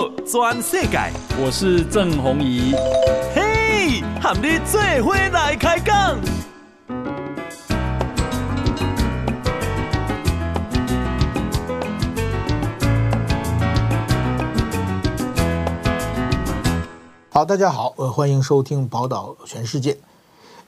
道全世界，我是郑弘仪。嘿，和你做伙来开讲。好，大家好，呃，欢迎收听《宝岛全世界》。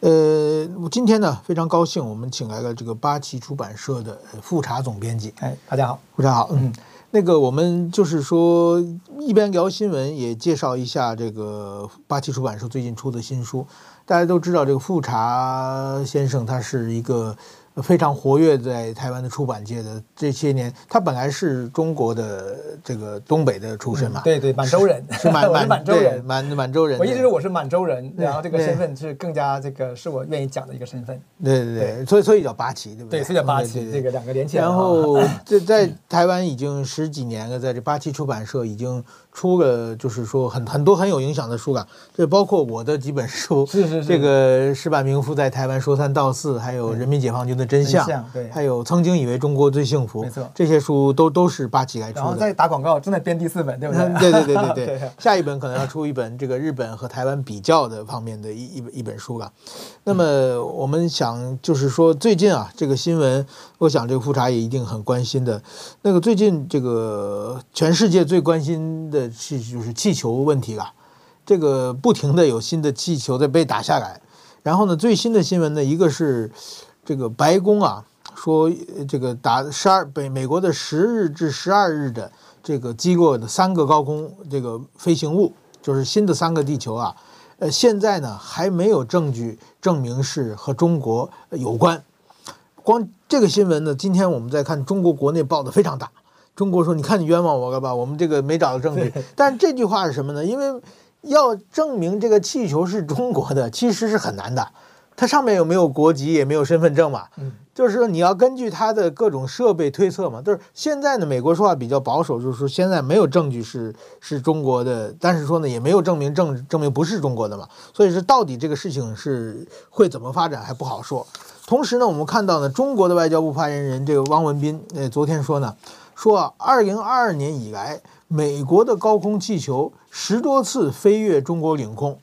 呃，我今天呢非常高兴，我们请来了这个八旗出版社的复查总编辑。哎，大家好，复查好。嗯，那个我们就是说一边聊新闻，也介绍一下这个八旗出版社最近出的新书。大家都知道，这个富察先生他是一个。非常活跃在台湾的出版界的这些年，他本来是中国的这个东北的出身嘛，嗯、对对，满洲人是满 满满洲人，满满洲人。我一直说我是满洲人，然后这个身份是更加这个是我愿意讲的一个身份。对对对，所以所以叫八旗，对不对？对，所以叫八旗，这个两个连起来。然后 这在台湾已经十几年了，在这八旗出版社已经。出了就是说很很多很有影响的书啊，这包括我的几本书，是是是，这个矢板明夫在台湾说三道四，还有人民解放军的真相，对，还有曾经以为中国最幸福，没错，这些书都都是八旗来出的。然后再打广告，正在编第四本，对不对？对对对对对，下一本可能要出一本这个日本和台湾比较的方面的一一一本书了。那么我们想就是说最近啊这个新闻，我想这个富查也一定很关心的。那个最近这个全世界最关心的。是就是气球问题了，这个不停的有新的气球在被打下来，然后呢，最新的新闻呢，一个是这个白宫啊说这个打十二北美国的十日至十二日的这个击落的三个高空这个飞行物，就是新的三个地球啊，呃，现在呢还没有证据证明是和中国有关，光这个新闻呢，今天我们在看中国国内报的非常大。中国说：“你看你冤枉我了吧？我们这个没找到证据。但这句话是什么呢？因为要证明这个气球是中国的，其实是很难的。它上面有没有国籍，也没有身份证嘛。就是说你要根据它的各种设备推测嘛。就是现在呢，美国说话比较保守，就是说现在没有证据是是中国的，但是说呢也没有证明证证明不是中国的嘛。所以说到底这个事情是会怎么发展还不好说。同时呢，我们看到呢，中国的外交部发言人这个汪文斌，呃，昨天说呢。”说啊，二零二二年以来，美国的高空气球十多次飞越中国领空，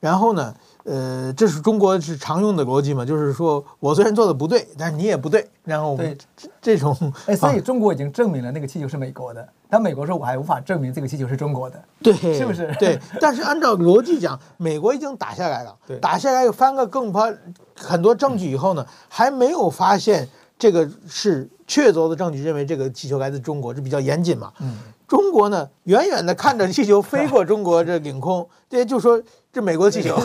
然后呢，呃，这是中国是常用的逻辑嘛，就是说我虽然做的不对，但是你也不对，然后对这种，哎，所以中国已经证明了那个气球是美国的，但美国说我还无法证明这个气球是中国的，对，是不是？对，但是按照逻辑讲，美国已经打下来了，对，打下来又翻个更翻很多证据以后呢，还没有发现这个是。确凿的证据认为这个气球来自中国，这比较严谨嘛。嗯，中国呢，远远的看着气球飞过中国这领空，这就说这美国的气球。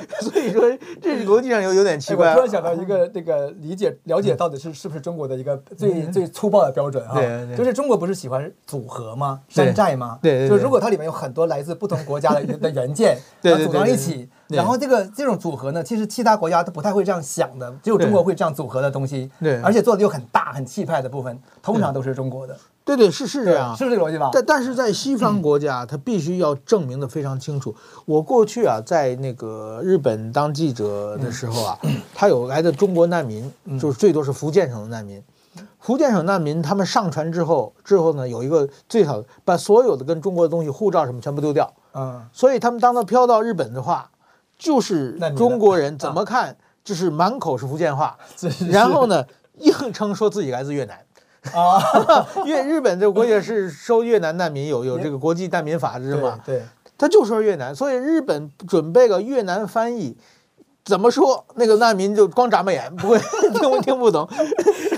所以说这逻辑上有有点奇怪。我突然想到一个这个理解了解到底是是不是中国的一个最最粗暴的标准啊？对，就是中国不是喜欢组合吗？山寨吗？对，就如果它里面有很多来自不同国家的的元件，然后组装一起。然后这个这种组合呢，其实其他国家都不太会这样想的，只有中国会这样组合的东西。对，而且做的又很大很气派的部分，通常都是中国的。对对是是这样，是不是这个逻辑吧？但但是在西方国家，他必须要证明的非常清楚。我过去啊，在那个日本当记者的时候啊，他有来的中国难民，就是最多是福建省的难民。福建省难民他们上船之后，之后呢，有一个最好把所有的跟中国的东西，护照什么全部丢掉。嗯，所以他们当他飘到日本的话。就是中国人怎么看，就是满口是福建话，然后呢，硬称说自己来自越南，啊，因为日本这个国家是收越南难民，有有这个国际难民法是吗？对，他就说越南，所以日本准备个越南翻译，怎么说？那个难民就光眨巴眼，不会 听听不懂，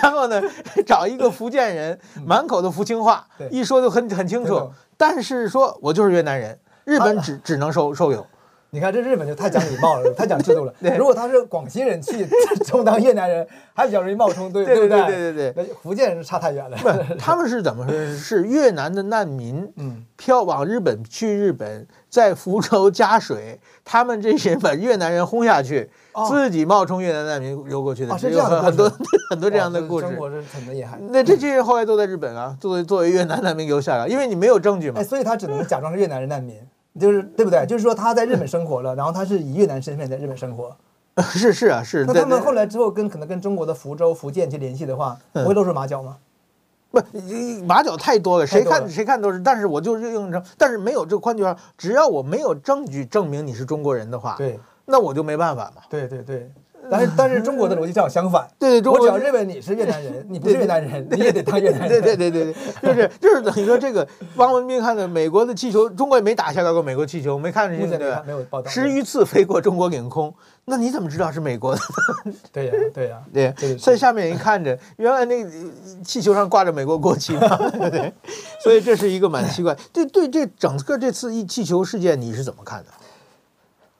然后呢，找一个福建人，满口的福清话，一说就很很清楚，但是说我就是越南人，日本只只能收收留。你看这日本就太讲礼貌了，太讲制度了。如果他是广西人去 充当越南人，还比较容易冒充，对对对对对对。那福建人差太远了。不，他们是怎么回事？是越南的难民，嗯，漂往日本去日本，在福州加水，他们这些人把越南人轰下去，自己冒充越南难民游过去的，是这样很多很多这样的故事。中国是很厉害。那这些人后来都在日本啊，作为作为越南难民留下来，因为你没有证据嘛。哎，所以他只能假装是越南人难民。就是对不对？就是说他在日本生活了，然后他是以越南身份在日本生活，是是啊是。那他们后来之后跟可能跟中国的福州、福建去联系的话，不会露出马脚吗？不，马脚太多了，谁看谁看都是。但是我就是用成，但是没有这个，宽句话，只要我没有证据证明你是中国人的话，对，那我就没办法嘛。对对对。但是但是中国的逻辑正好相反，对对，我只要认为你是越南人，你不是越南人，你也得当越南人。对对对对对，就是就是等于说这个汪文斌看的美国的气球，中国也没打下来过美国气球，没看见对吧？没有报道。十余次飞过中国领空，那你怎么知道是美国的？对呀对呀对，所以下面一看着，原来那个气球上挂着美国国旗嘛，对，所以这是一个蛮奇怪。对对，这整个这次一气球事件你是怎么看的？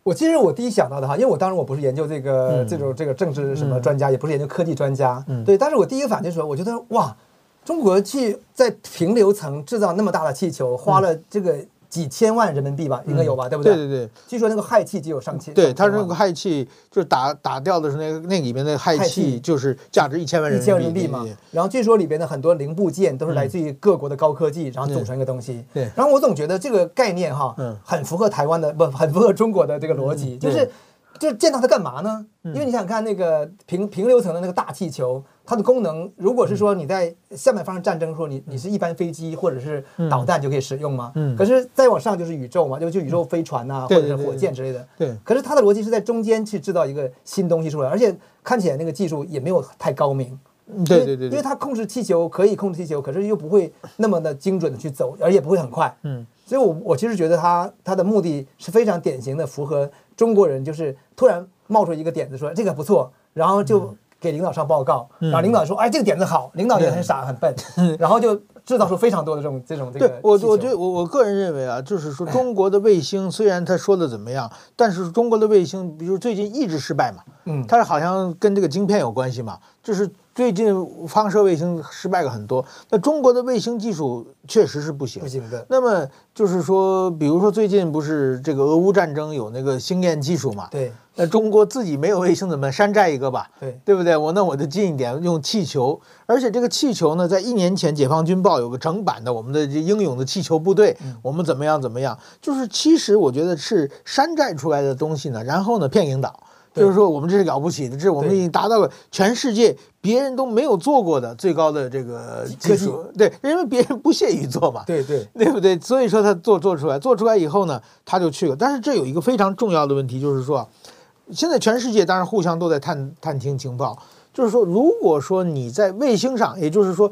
我其实我第一想到的哈，因为我当时我不是研究这个、嗯、这种这个政治什么专家，嗯、也不是研究科技专家，嗯、对。但是我第一个反应说，我觉得哇，中国去在平流层制造那么大的气球，花了这个。几千万人民币吧，应该有吧，对不对？对对对。据说那个氦气就有上千。对，它是那个氦气就是打打掉的是那个那里面的氦气，就是价值一千万人民币。一千万人民币嘛。然后据说里边的很多零部件都是来自于各国的高科技，然后组成一个东西。对。然后我总觉得这个概念哈，很符合台湾的，不，很符合中国的这个逻辑，就是。就是见到它干嘛呢？因为你想看那个平平流层的那个大气球，它的功能，如果是说你在下面发生战争，的时候你你是一般飞机或者是导弹就可以使用吗？嗯。可是再往上就是宇宙嘛，就就宇宙飞船呐，或者是火箭之类的。对。可是它的逻辑是在中间去制造一个新东西出来，而且看起来那个技术也没有太高明。对对对。因为它控制气球可以控制气球，可是又不会那么的精准的去走，而也不会很快。嗯。所以我我其实觉得它它的目的是非常典型的符合。中国人就是突然冒出一个点子，说这个不错，然后就给领导上报告，然后领导说，哎，这个点子好，领导也很傻很笨，然后就制造出非常多的这种这种这个。对，我我觉得我我个人认为啊，就是说中国的卫星虽然他说的怎么样，但是中国的卫星，比如最近一直失败嘛，嗯，它好像跟这个晶片有关系嘛，就是。最近发射卫星失败了很多，那中国的卫星技术确实是不行。不行的。那么就是说，比如说最近不是这个俄乌战争有那个星链技术嘛？对。那中国自己没有卫星，怎么山寨一个吧？对，对不对？我那我就近一点，用气球。而且这个气球呢，在一年前《解放军报》有个整版的，我们的这英勇的气球部队，嗯、我们怎么样怎么样？就是其实我觉得是山寨出来的东西呢，然后呢骗领导。就是说，我们这是了不起的，这是我们已经达到了全世界别人都没有做过的最高的这个技术。对，因为别人不屑于做嘛。对对，对不对？所以说他做做出来，做出来以后呢，他就去了。但是这有一个非常重要的问题，就是说，现在全世界当然互相都在探探听情报。就是说，如果说你在卫星上，也就是说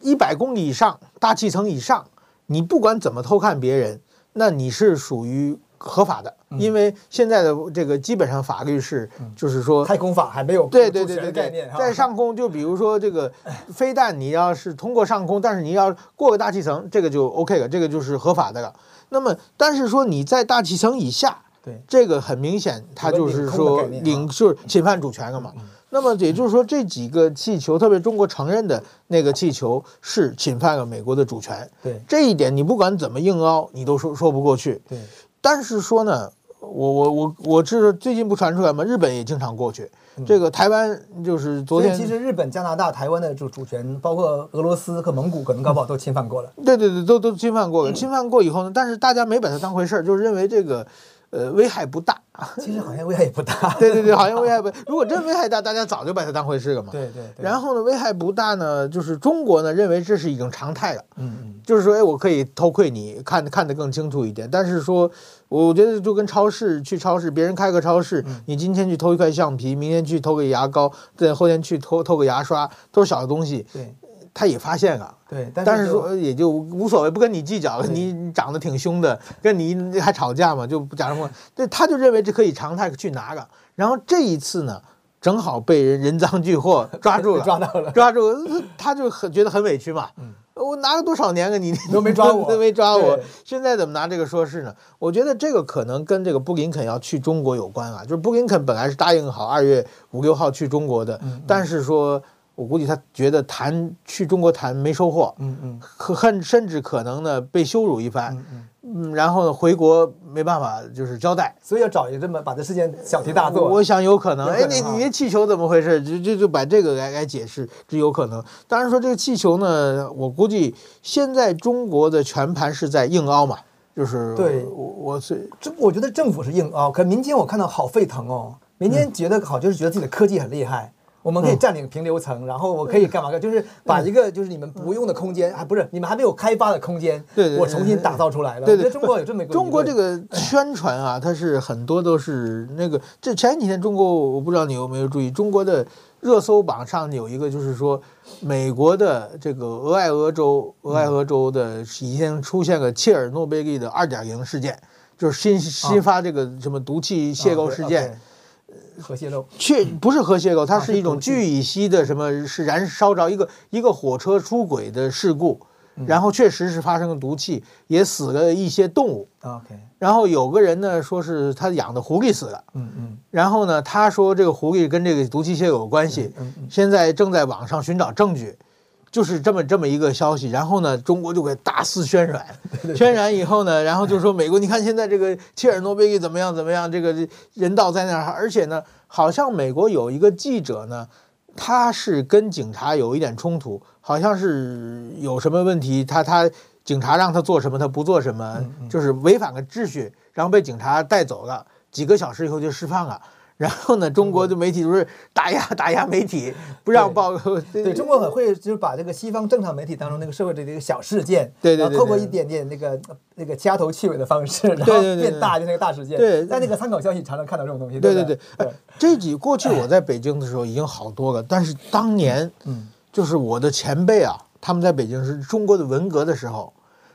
一百公里以上大气层以上，你不管怎么偷看别人，那你是属于。合法的，因为现在的这个基本上法律是，就是说太空法还没有对对对对对，在上空就比如说这个 飞弹，你要是通过上空，但是你要过个大气层，这个就 OK 了，这个就是合法的了。那么，但是说你在大气层以下，对这个很明显，它就是说领就是侵犯主权了嘛。那么也就是说，这几个气球，特别中国承认的那个气球，是侵犯了美国的主权。对这一点，你不管怎么硬凹，你都说说不过去。对。但是说呢，我我我我这最近不传出来吗？日本也经常过去。嗯、这个台湾就是昨天，其实日本、加拿大、台湾的主主权，包括俄罗斯和蒙古，可能搞不好都侵犯过了。对对对，都都侵犯过了。侵犯过以后呢，但是大家没把它当回事儿，就是认为这个。呃，危害不大啊，其实好像危害也不大。对对对，好像危害不。如果真危害大，大家早就把它当回事了嘛。对对。然后呢，危害不大呢，就是中国呢认为这是一种常态了。嗯嗯。就是说，哎，我可以偷窥你，看看得更清楚一点。但是说，我觉得就跟超市去超市，别人开个超市，你今天去偷一块橡皮，明天去偷个牙膏，对，后天去偷偷个牙刷，都是小的东西。对。他也发现啊，对，但是说也就无所谓，不跟你计较了。你长得挺凶的，跟你还吵架嘛，就不讲什么。对，他就认为这可以常态去拿个。然后这一次呢，正好被人人赃俱获 抓住了，抓到了，抓住了，他就很觉得很委屈嘛。我拿了多少年了，你都没抓我，都没抓我，现在怎么拿这个说事呢？我觉得这个可能跟这个布林肯要去中国有关啊。就是布林肯本来是答应好二月五六号去中国的，但是说。我估计他觉得谈去中国谈没收获，嗯嗯，很甚至可能呢被羞辱一番，嗯嗯，然后呢回国没办法就是交代，所以要找一个这么把这事件小题大做。我想有可能，哎，你你那气球怎么回事？就就就把这个来来解释，这有可能。当然说这个气球呢，我估计现在中国的全盘是在硬凹嘛，就是对，我我是这我觉得政府是硬凹，可民间我看到好沸腾哦，民间觉得好就是觉得自己的科技很厉害。我们可以占领平流层，然后我可以干嘛干？就是把一个就是你们不用的空间，还不是你们还没有开发的空间，对对，我重新打造出来了。对对，中国有这么一个中国这个宣传啊，它是很多都是那个。这前几天中国，我不知道你有没有注意，中国的热搜榜上有一个，就是说美国的这个俄亥俄州，俄亥俄州的已经出现了切尔诺贝利的二点零事件，就是新新发这个什么毒气泄漏事件。核泄漏，确不是核泄漏，它是一种聚乙烯的什么，是燃烧着一个一个火车出轨的事故，然后确实是发生了毒气，也死了一些动物。OK，然后有个人呢说是他养的狐狸死了，嗯嗯，然后呢他说这个狐狸跟这个毒气泄漏有关系，现在正在网上寻找证据。就是这么这么一个消息，然后呢，中国就给大肆渲染，渲染以后呢，然后就说美国，你看现在这个切尔诺贝利怎么样怎么样，这个人道在那儿，而且呢，好像美国有一个记者呢，他是跟警察有一点冲突，好像是有什么问题，他他警察让他做什么他不做什么，就是违反了秩序，然后被警察带走了，几个小时以后就释放了。然后呢，中国的媒体就是打压打压媒体，不让报。对，对中国很会，就是把这个西方正常媒体当中那个社会的这个小事件，对对对，透过一点点那个那个掐头去尾的方式，然后变大就那个大事件。对，在那个参考消息常常看到这种东西。对对对，哎，这几过去我在北京的时候已经好多了，但是当年，嗯，就是我的前辈啊，他们在北京是中国的文革的时候，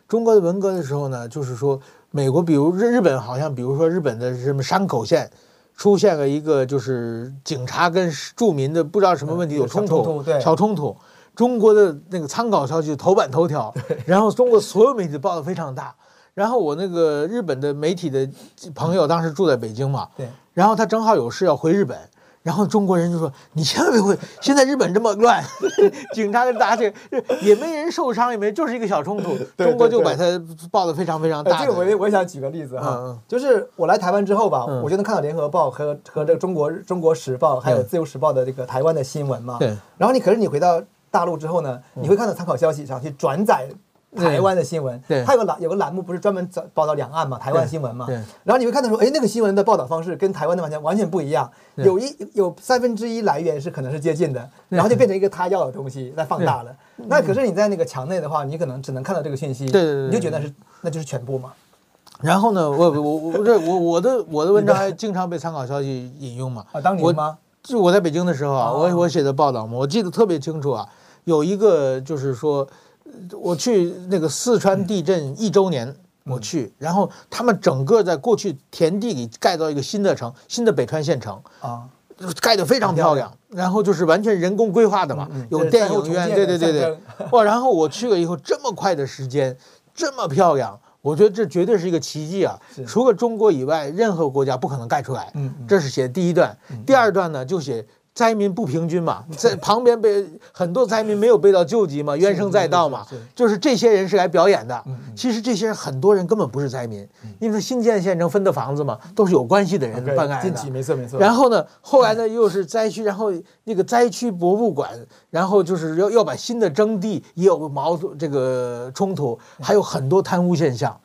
中国的文革的时候呢，就是说美国，比如日日本，好像比如说日本的什么山口县。出现了一个就是警察跟住民的不知道什么问题有冲突，小冲突。中国的那个参考消息头版头条，然后中国所有媒体报的非常大。然后我那个日本的媒体的朋友当时住在北京嘛，然后他正好有事要回日本。然后中国人就说：“你千万别回，现在日本这么乱，警察跟打起，也没人受伤，也没，就是一个小冲突。中国就把它报的非常非常大。这个我我也想举个例子哈，就是我来台湾之后吧，我就能看到联合报和和这个中国中国时报还有自由时报的这个台湾的新闻嘛。对。然后你可是你回到大陆之后呢，你会看到参考消息上去转载。”台湾的新闻，对，它有个栏有个栏目，不是专门报报道两岸嘛，台湾新闻嘛。对。然后你会看到说，哎，那个新闻的报道方式跟台湾的完全完全不一样，有一有三分之一来源是可能是接近的，然后就变成一个他要的东西在放大了。那可是你在那个墙内的话，你可能只能看到这个信息，对对对，你就觉得是那就是全部嘛。然后呢，我我我这我我的我的文章还经常被参考消息引用嘛。啊，当年吗？就我在北京的时候啊，我我写的报道嘛，我记得特别清楚啊，有一个就是说。我去那个四川地震一周年，我去，然后他们整个在过去田地里盖造一个新的城，新的北川县城啊，盖得非常漂亮，然后就是完全人工规划的嘛，有电影院，对对对对，哇，然后我去了以后，这么快的时间，这么漂亮，我觉得这绝对是一个奇迹啊，除了中国以外，任何国家不可能盖出来。嗯，这是写第一段，第二段呢就写。灾民不平均嘛，在 旁边被很多灾民没有被到救济嘛，怨声载道嘛，就是这些人是来表演的。其实这些人很多人根本不是灾民，因为新建县城分的房子嘛，都是有关系的人办案的。没错没错。然后呢，后来呢又是灾区，然后那个灾区博物馆，然后就是要要把新的征地也有矛盾这个冲突，还有很多贪污现象。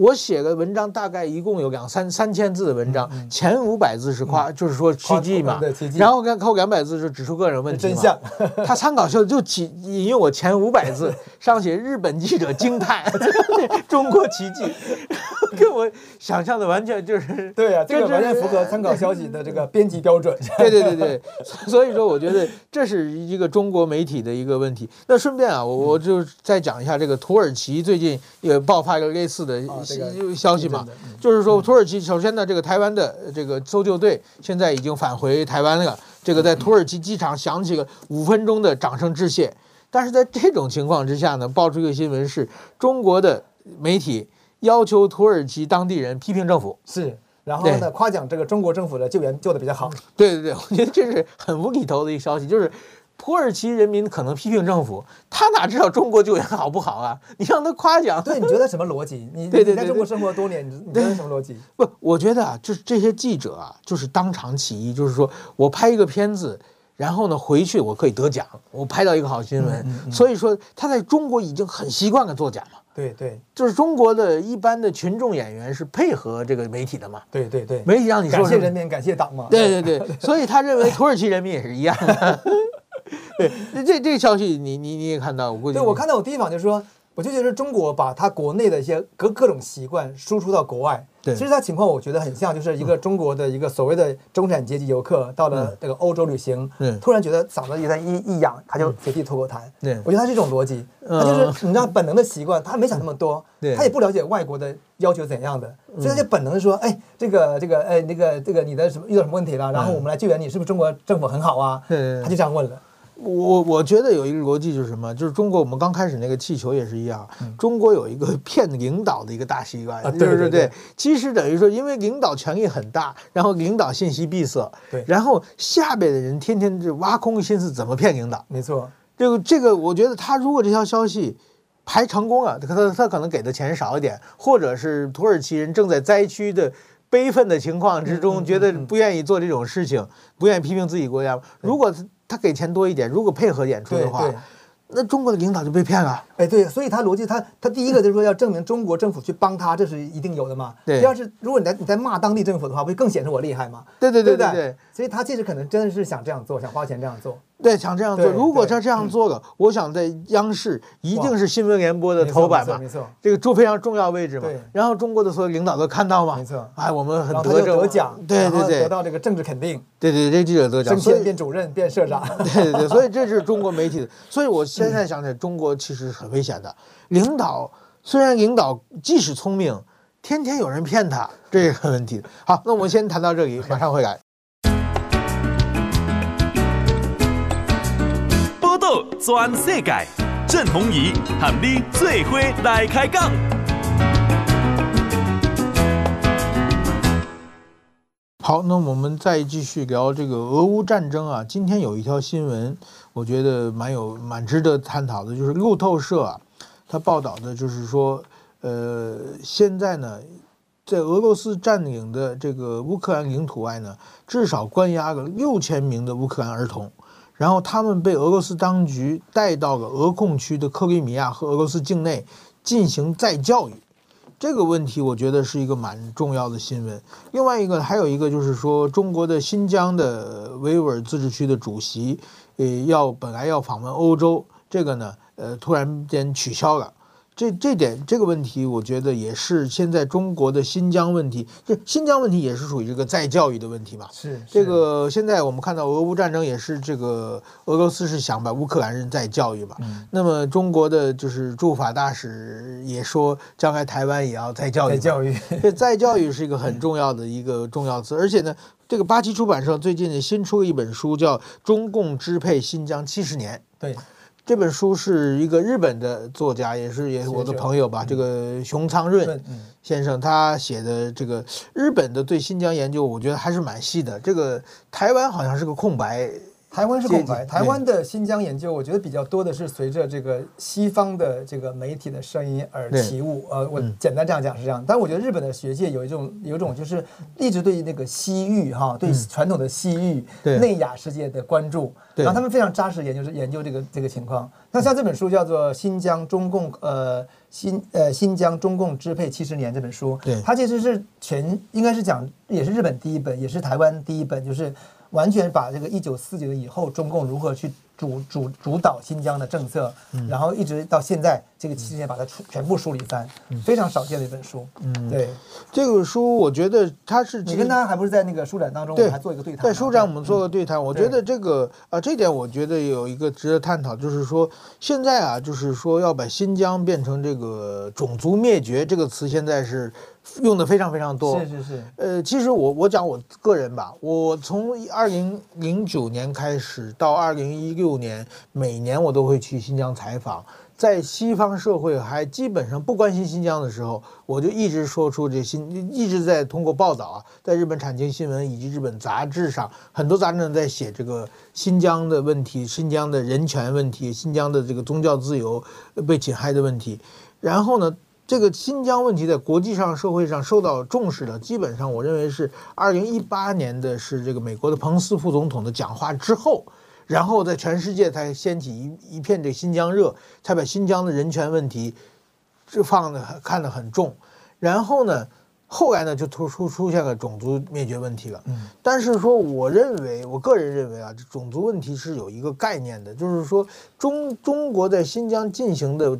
我写的文章，大概一共有两三三千字的文章，前五百字是夸，就是说奇迹嘛，然后后两百字是指出个人问题嘛。他参考书就起引用我前五百字，上写日本记者惊叹，中国奇迹，跟我想象的完全就是对啊，这个完全符合参考消息的这个编辑标准。对对对对，所以说我觉得这是一个中国媒体的一个问题。那顺便啊，我我就再讲一下这个土耳其最近也爆发一个类似的。消息嘛，就是说土耳其首先呢，这个台湾的这个搜救队现在已经返回台湾了。这个在土耳其机场响起了五分钟的掌声致谢。但是在这种情况之下呢，爆出一个新闻是，中国的媒体要求土耳其当地人批评政府，是，然后呢夸奖这个中国政府的救援救得比较好。对对对，我觉得这是很无厘头的一个消息，就是。土耳其人民可能批评政府，他哪知道中国救援好不好啊？你让他夸奖，对，你觉得什么逻辑？你 对对在中国生活多年，你觉得什么逻辑？不，我觉得啊，就是这些记者啊，就是当场起义，就是说我拍一个片子，然后呢回去我可以得奖，我拍到一个好新闻，嗯嗯嗯，所以说他在中国已经很习惯了作假嘛。对对，就是中国的一般的群众演员是配合这个媒体的嘛。对对对，媒体让你说感谢人民，感谢党嘛。对对对，所以他认为土耳其人民也是一样的。对，这这个消息你你你也看到，我估计。对，我看到我第一反应就是说。我就觉得中国把他国内的一些各各种习惯输出到国外，对，其实他情况我觉得很像，就是一个中国的一个所谓的中产阶级游客到了这个欧洲旅行，嗯，突然觉得嗓子有点一一痒，他就随地吐口痰。对，我觉得他是一种逻辑，他就是你知道本能的习惯，他没想那么多，对，他也不了解外国的要求怎样的，所以他就本能的说，哎，这个这个哎那个这个你的什么遇到什么问题了，然后我们来救援你，是不是中国政府很好啊？对，他就这样问了。我我觉得有一个逻辑就是什么，就是中国我们刚开始那个气球也是一样，中国有一个骗领导的一个大习惯，对对对，其实等于说，因为领导权力很大，然后领导信息闭塞，对，然后下边的人天天就挖空心思怎么骗领导，没错，这个这个我觉得他如果这条消息排成功了，他他可能给的钱少一点，或者是土耳其人正在灾区的悲愤的情况之中，觉得不愿意做这种事情，不愿意批评自己国家，如果。他给钱多一点，如果配合演出的话，那中国的领导就被骗了。哎，对，所以他逻辑，他他第一个就是说要证明中国政府去帮他，这是一定有的嘛。对。第二是，如果你在你在骂当地政府的话，不就更显示我厉害吗？对对对对对。所以他其实可能真的是想这样做，想花钱这样做。对，想这样做。如果他这样做了，我想在央视一定是新闻联播的头版嘛。没错。这个住非常重要位置嘛。然后中国的所有领导都看到嘛。没错。哎，我们很得得奖。对对对。得到这个政治肯定。对对，这记者得奖。升迁变主任变社长。对对对，所以这是中国媒体的。所以我现在想起来，中国其实很危险的。领导虽然领导即使聪明，天天有人骗他，这是个问题。好，那我们先谈到这里，马上回来。报道全世界，郑弘仪和你最伙来开讲。好，那我们再继续聊这个俄乌战争啊。今天有一条新闻，我觉得蛮有蛮值得探讨的，就是路透社啊。他报道的就是说，呃，现在呢，在俄罗斯占领的这个乌克兰领土外呢，至少关押了六千名的乌克兰儿童，然后他们被俄罗斯当局带到了俄控区的克里米亚和俄罗斯境内进行再教育。这个问题我觉得是一个蛮重要的新闻。另外一个还有一个就是说，中国的新疆的维吾尔自治区的主席，呃，要本来要访问欧洲，这个呢。呃，突然间取消了，这这点这个问题，我觉得也是现在中国的新疆问题，这新疆问题也是属于这个再教育的问题嘛。是，是这个现在我们看到俄乌战争也是这个俄罗斯是想把乌克兰人再教育嘛。嗯。那么中国的就是驻法大使也说，将来台湾也要再教育。再教育。这再教育是一个很重要的一个重要词，而且呢，这个八旗出版社最近新出了一本书，叫《中共支配新疆七十年》。对。这本书是一个日本的作家，也是也是我的朋友吧，这个熊仓润先生他写的这个日本的对新疆研究，我觉得还是蛮细的。这个台湾好像是个空白。台湾是空白。台湾的新疆研究，我觉得比较多的是随着这个西方的这个媒体的声音而起舞。呃，我简单这样讲是这样。但我觉得日本的学界有一种有一种就是一直对那个西域哈，对传统的西域内亚世界的关注，然后他们非常扎实研究是研究这个这个情况。那像这本书叫做《新疆中共呃新呃新疆中共支配七十年》这本书，对，它其实是全应该是讲也是日本第一本，也是台湾第一本，就是。完全把这个一九四九以后中共如何去主主主导新疆的政策，然后一直到现在这个期间把它全部梳理翻，非常少见的一本书。嗯，对，这个书我觉得它是你跟他还不是在那个书展当中，还做一个对谈。在书展我们做个对谈，我觉得这个啊这点我觉得有一个值得探讨，就是说现在啊就是说要把新疆变成这个种族灭绝这个词，现在是。用的非常非常多，是是是。呃，其实我我讲我个人吧，我从二零零九年开始到二零一六年，每年我都会去新疆采访。在西方社会还基本上不关心新疆的时候，我就一直说出这新，一直在通过报道啊，在日本产经新闻以及日本杂志上，很多杂志呢在写这个新疆的问题、新疆的人权问题、新疆的这个宗教自由被侵害的问题，然后呢。这个新疆问题在国际上、社会上受到重视的，基本上我认为是二零一八年的是这个美国的彭斯副总统的讲话之后，然后在全世界才掀起一一片这新疆热，才把新疆的人权问题这放的看得很重，然后呢，后来呢就突出出现了种族灭绝问题了。嗯，但是说我认为，我个人认为啊，这种族问题是有一个概念的，就是说中中国在新疆进行的、呃、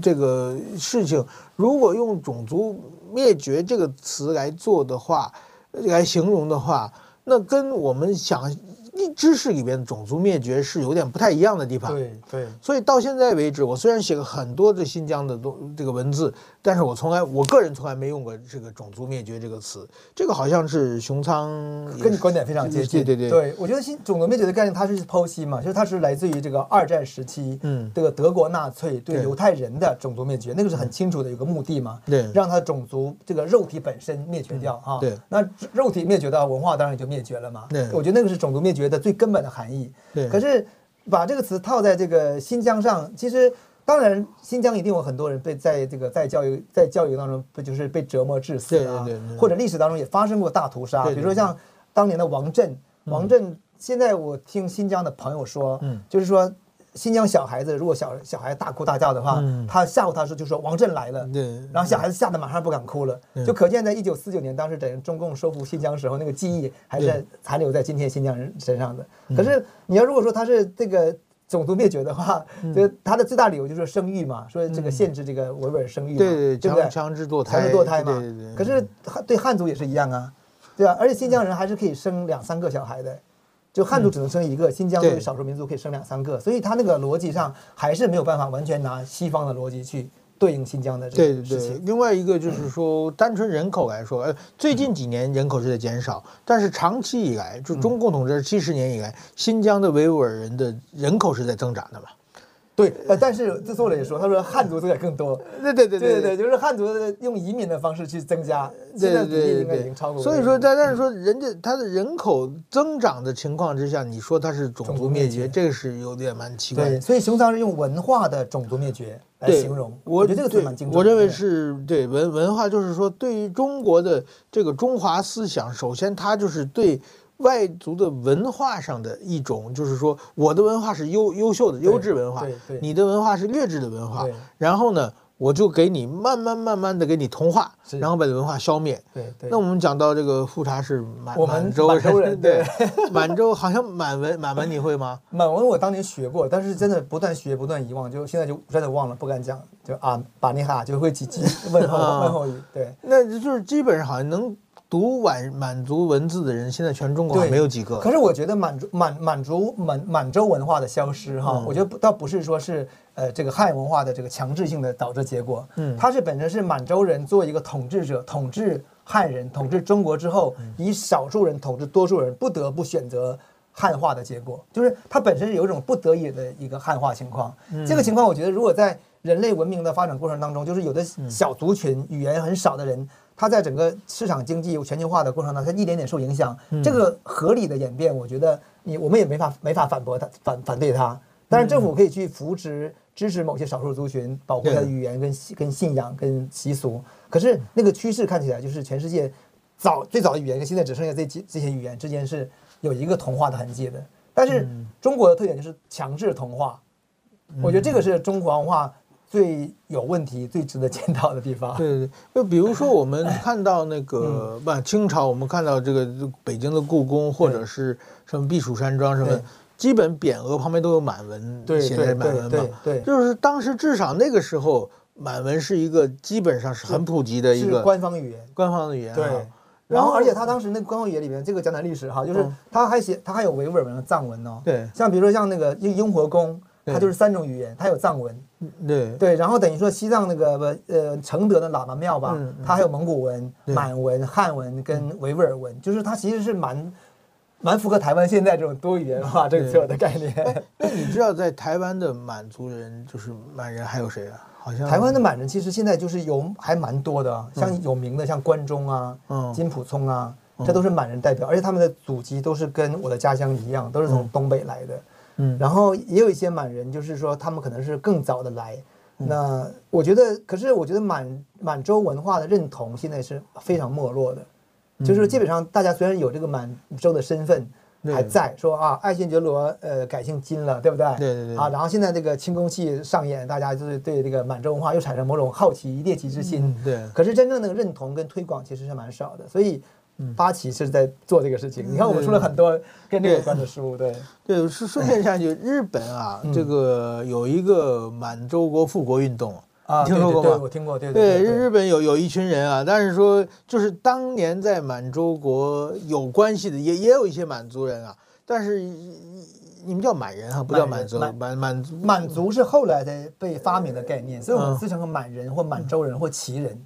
这个事情，如果用种族灭绝这个词来做的话，来形容的话，那跟我们想。知识里边的种族灭绝是有点不太一样的地方，对对，所以到现在为止，我虽然写了很多的新疆的东这个文字，但是我从来我个人从来没用过这个种族灭绝这个词，这个好像是熊仓跟你观点非常接近，对对对，对我觉得新种族灭绝的概念它是剖析嘛，就是它是来自于这个二战时期，嗯，这个德国纳粹对犹太人的种族灭绝，那个是很清楚的一个目的嘛，对，让他种族这个肉体本身灭绝掉啊，对，那肉体灭绝的文化当然也就灭绝了嘛，对，我觉得那个是种族灭绝的最根本的含义。对，可是把这个词套在这个新疆上，其实当然新疆一定有很多人被在这个在教育在教育当中不就是被折磨致死啊，对对对，或者历史当中也发生过大屠杀，比如说像当年的王震，王震，现在我听新疆的朋友说，嗯，就是说。新疆小孩子如果小小孩大哭大叫的话，嗯、他吓唬他说就说王震来了，对，然后小孩子吓得马上不敢哭了，就可见在一九四九年当时等中共收复新疆时候，那个记忆还是残留在今天新疆人身上的。可是你要如果说他是这个种族灭绝的话，嗯、就他的最大理由就是生育嘛，说这个限制这个维吾尔生育嘛，对对对，对强制堕胎，强制堕胎嘛，对对对。可是对汉族也是一样啊，对吧？而且新疆人还是可以生两三个小孩的。就汉族只能生一个，嗯、新疆作为少数民族可以生两三个，所以他那个逻辑上还是没有办法完全拿西方的逻辑去对应新疆的这个事情。对对对。另外一个就是说，单纯人口来说，呃，最近几年人口是在减少，嗯、但是长期以来，就中共统治七十年以来，嗯、新疆的维吾尔人的人口是在增长的嘛。对，呃，但是制作者也说，他说汉族这个更多，对对对对对，就是汉族用移民的方式去增加，现在比例应该已经超过。所以说，但但是说，人家他的人口增长的情况之下，你说他是种族灭绝，这个是有点蛮奇怪。对，所以熊仓是用文化的种族灭绝来形容，我觉得这个蛮精准。我认为是对文文化，就是说对于中国的这个中华思想，首先它就是对。外族的文化上的一种，就是说，我的文化是优优秀的优质文化，你的文化是劣质的文化。然后呢，我就给你慢慢慢慢的给你同化，然后把文化消灭。对对。那我们讲到这个富察是满满洲满洲人，对，满洲好像满文满文你会吗？满文我当年学过，但是真的不断学不断遗忘，就现在就真的忘了，不敢讲。就啊，把尼哈就会几句问候问候语。对，那就是基本上好像能。读满满族文字的人，现在全中国没有几个。可是我觉得满族满满族满满洲文化的消失，哈，我觉得倒不是说是呃这个汉文化的这个强制性的导致结果，嗯，它是本身是满洲人作为一个统治者统治汉人统治中国之后，以少数人统治多数人，不得不选择汉化的结果，就是它本身是有一种不得已的一个汉化情况。这个情况，我觉得如果在人类文明的发展过程当中，就是有的小族群语言很少的人。它在整个市场经济全球化的过程当中，它一点点受影响，这个合理的演变，我觉得你我们也没法没法反驳它反反对它。但是，政府可以去扶持支持某些少数族群，保护它的语言跟跟信仰跟习俗。可是那个趋势看起来就是全世界早最早的语言跟现在只剩下这几这些语言之间是有一个同化的痕迹的。但是中国的特点就是强制同化，我觉得这个是中华文化。最有问题、最值得检讨的地方。对对对，就比如说我们看到那个不清朝，我们看到这个北京的故宫，或者是什么避暑山庄什么，基本匾额旁边都有满文，写的满文嘛。对，就是当时至少那个时候，满文是一个基本上是很普及的一个官方语言。官方的语言。对。然后，而且他当时那个官方语言里面，这个讲讲历史哈，就是他还写，他还有维吾尔文的藏文哦。对。像比如说像那个雍雍和宫。它就是三种语言，它有藏文，对。对，然后等于说西藏那个不呃承德的喇嘛庙吧，它还有蒙古文、满文、汉文跟维吾尔文，就是它其实是蛮蛮符合台湾现在这种多语言化政策的概念。那你知道在台湾的满族人就是满人还有谁啊？好像。台湾的满人其实现在就是有还蛮多的，像有名的像关中啊、金普聪啊，这都是满人代表，而且他们的祖籍都是跟我的家乡一样，都是从东北来的。嗯，然后也有一些满人，就是说他们可能是更早的来。那我觉得，可是我觉得满满洲文化的认同现在是非常没落的。就是基本上大家虽然有这个满洲的身份，还在说啊，爱新觉罗呃改姓金了，对不对？对对对。啊，然后现在这个清宫戏上演，大家就是对这个满洲文化又产生某种好奇、猎奇之心。对。可是真正的认同跟推广其实是蛮少的，所以八旗是在做这个事情。你看，我们出了很多跟这个有关的书，对。对，顺顺便下去，日本啊，这个有一个满洲国复国运动。啊，听说过吗？对，我听过。对对，日本有有一群人啊，但是说就是当年在满洲国有关系的，也也有一些满族人啊。但是你们叫满人啊，不叫满族。满满满族是后来才被发明的概念，所以我们自称满人或满洲人或旗人。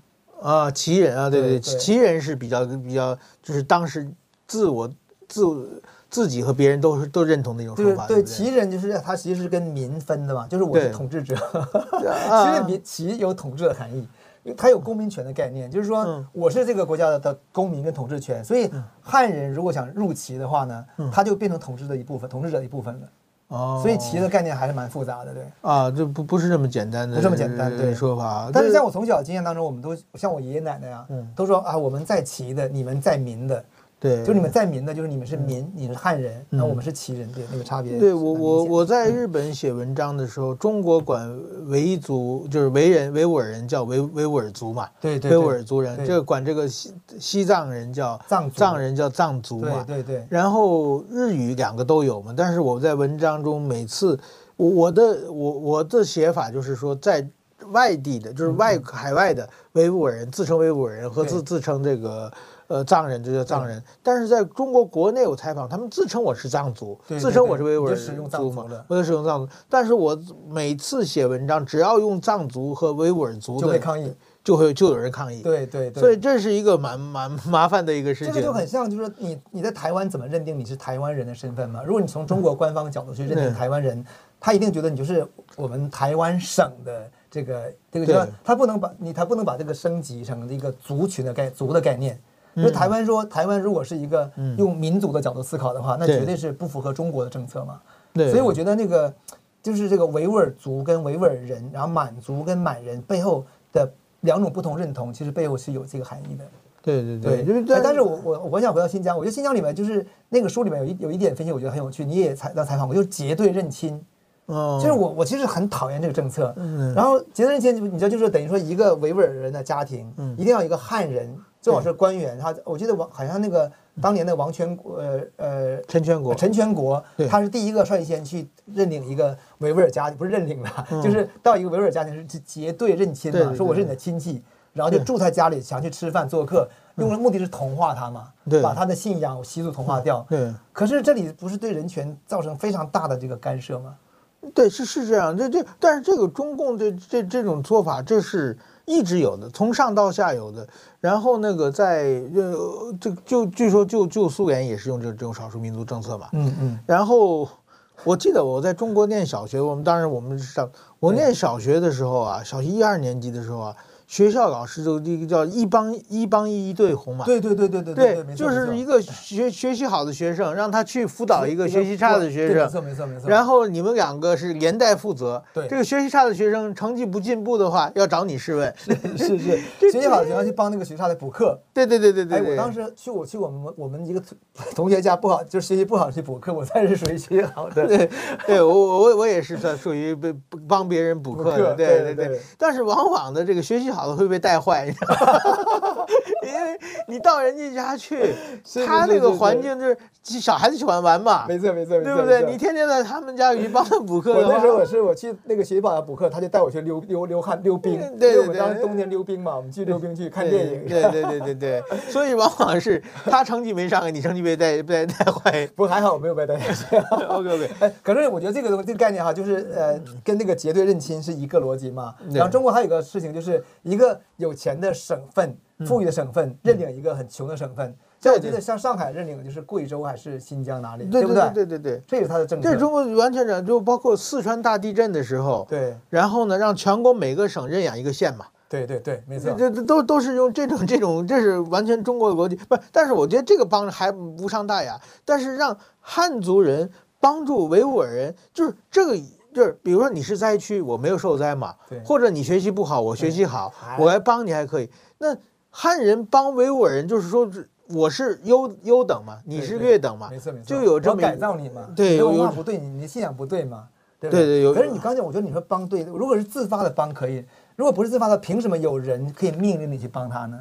啊，旗人啊，对对，旗人是比较比较，就是当时自我自。自己和别人都是都认同的一种说法。对对，旗人就是他其实是跟民分的嘛，就是我是统治者。其实民旗有统治的含义，因为他有公民权的概念，就是说我是这个国家的的公民跟统治权。所以汉人如果想入旗的话呢，他就变成统治的一部分，统治者的一部分了。哦，所以棋的概念还是蛮复杂的，对。啊，这不不是这么简单的，不这么简单对说法。但是像我从小经验当中，我们都像我爷爷奶奶啊，都说啊，我们在棋的，你们在民的。对，就你们在民的，就是你们是民，你是汉人，那我们是旗人，对那个差别。对我我我在日本写文章的时候，中国管维族就是维人维吾尔人叫维维吾尔族嘛，对对，维吾尔族人，这个管这个西西藏人叫藏藏人叫藏族嘛，对对。然后日语两个都有嘛，但是我在文章中每次我我的我我的写法就是说，在外地的，就是外海外的维吾尔人自称维吾尔人和自自称这个。呃，藏人就叫藏人，但是在中国国内我采访，他们自称我是藏族，自称我是维吾尔族嘛，我就使用藏族。但是我每次写文章，只要用藏族和维吾尔族，就会抗议，就会就有人抗议。对对对，所以这是一个蛮蛮麻烦的一个事情。这个就很像，就是说你你在台湾怎么认定你是台湾人的身份嘛？如果你从中国官方角度去认定台湾人，他一定觉得你就是我们台湾省的这个这个，叫他不能把你他不能把这个升级成一个族群的概族的概念。因为台湾说，台湾如果是一个用民族的角度思考的话，那绝对是不符合中国的政策嘛。对，所以我觉得那个就是这个维吾尔族跟维吾尔人，然后满族跟满人背后的两种不同认同，其实背后是有这个含义的。对对对，对，就是。但是我我我想回到新疆，我觉得新疆里面就是那个书里面有一有一点分析，我觉得很有趣。你也采到采访过，就是结对认亲。哦。就是我我其实很讨厌这个政策。嗯。然后结对认亲，你知道就是等于说一个维吾尔人的家庭，一定要一个汉人。最好是官员，他我记得王好像那个当年的王全国呃呃陈全国陈全国，他是第一个率先去认领一个维吾尔家庭，不是认领了，就是到一个维吾尔家庭是结对认亲嘛，说我是你的亲戚，然后就住他家里，想去吃饭做客，用的目的是同化他嘛，把他的信仰习俗同化掉。对，可是这里不是对人权造成非常大的这个干涉吗？对，是是这样，这这但是这个中共这这这种做法，这是。一直有的，从上到下有的。然后那个在呃，这就据说就就苏联也是用这这种少数民族政策嘛。嗯嗯。然后我记得我在中国念小学，我们当时我们上我念小学的时候啊，小学一二年级的时候啊。学校老师就这个叫一帮一帮一一对红嘛，对对对对对对，就是一个学学习好的学生，让他去辅导一个学习差的学生，没错没错没错。然后你们两个是连带负责，对。这个学习差的学生成绩不进步的话，要找你试问，是是是，学习好的学生去帮那个学习差的补课，对对对对对。哎，我当时去我去我们我们一个 同学家不好，就学习不好去补课，我才是属于学习好的。对，对我我我也是算属于被帮别人补课的，对对对。但是往往的这个学习好的会被带坏，你知道吗？因为你到人家家去，他那个环境就是小孩子喜欢玩嘛，没错没错，对不对？你天天在他们家去帮他补课。我那时候我是我去那个学习班补课，他就带我去溜溜溜汗溜冰，对，我们当时冬天溜冰嘛，我们去溜冰去看电影，对对对对对。所以往往是他成绩没上，你成绩被带被带坏。不过还好我没有被带下去。OK OK。哎，可是我觉得这个东这个概念哈，就是呃，跟那个结对认亲是一个逻辑嘛。然后中国还有一个事情，就是一个有钱的省份，富裕的省份认领一个很穷的省份，这我记得像上海认领的就是贵州还是新疆哪里，对不对？对对对，这是他的政策。这中国完全这样，就包括四川大地震的时候，对，然后呢，让全国每个省认养一个县嘛。对对对，没错，这这都都是用这种 这种，这是完全中国的逻辑。不，但是我觉得这个帮还无伤大雅。但是让汉族人帮助维吾尔人，就是这个。就是比如说你是灾区，我没有受灾嘛，或者你学习不好，我学习好，我来帮你还可以。那汉人帮维吾尔人，就是说我是优优等嘛，你是劣等嘛，没错没错，就有这么改造你嘛，对，有文化不对，你的信仰不对嘛，对对对，有。可是你刚才我觉得你说帮对，如果是自发的帮可以，如果不是自发的，凭什么有人可以命令你去帮他呢？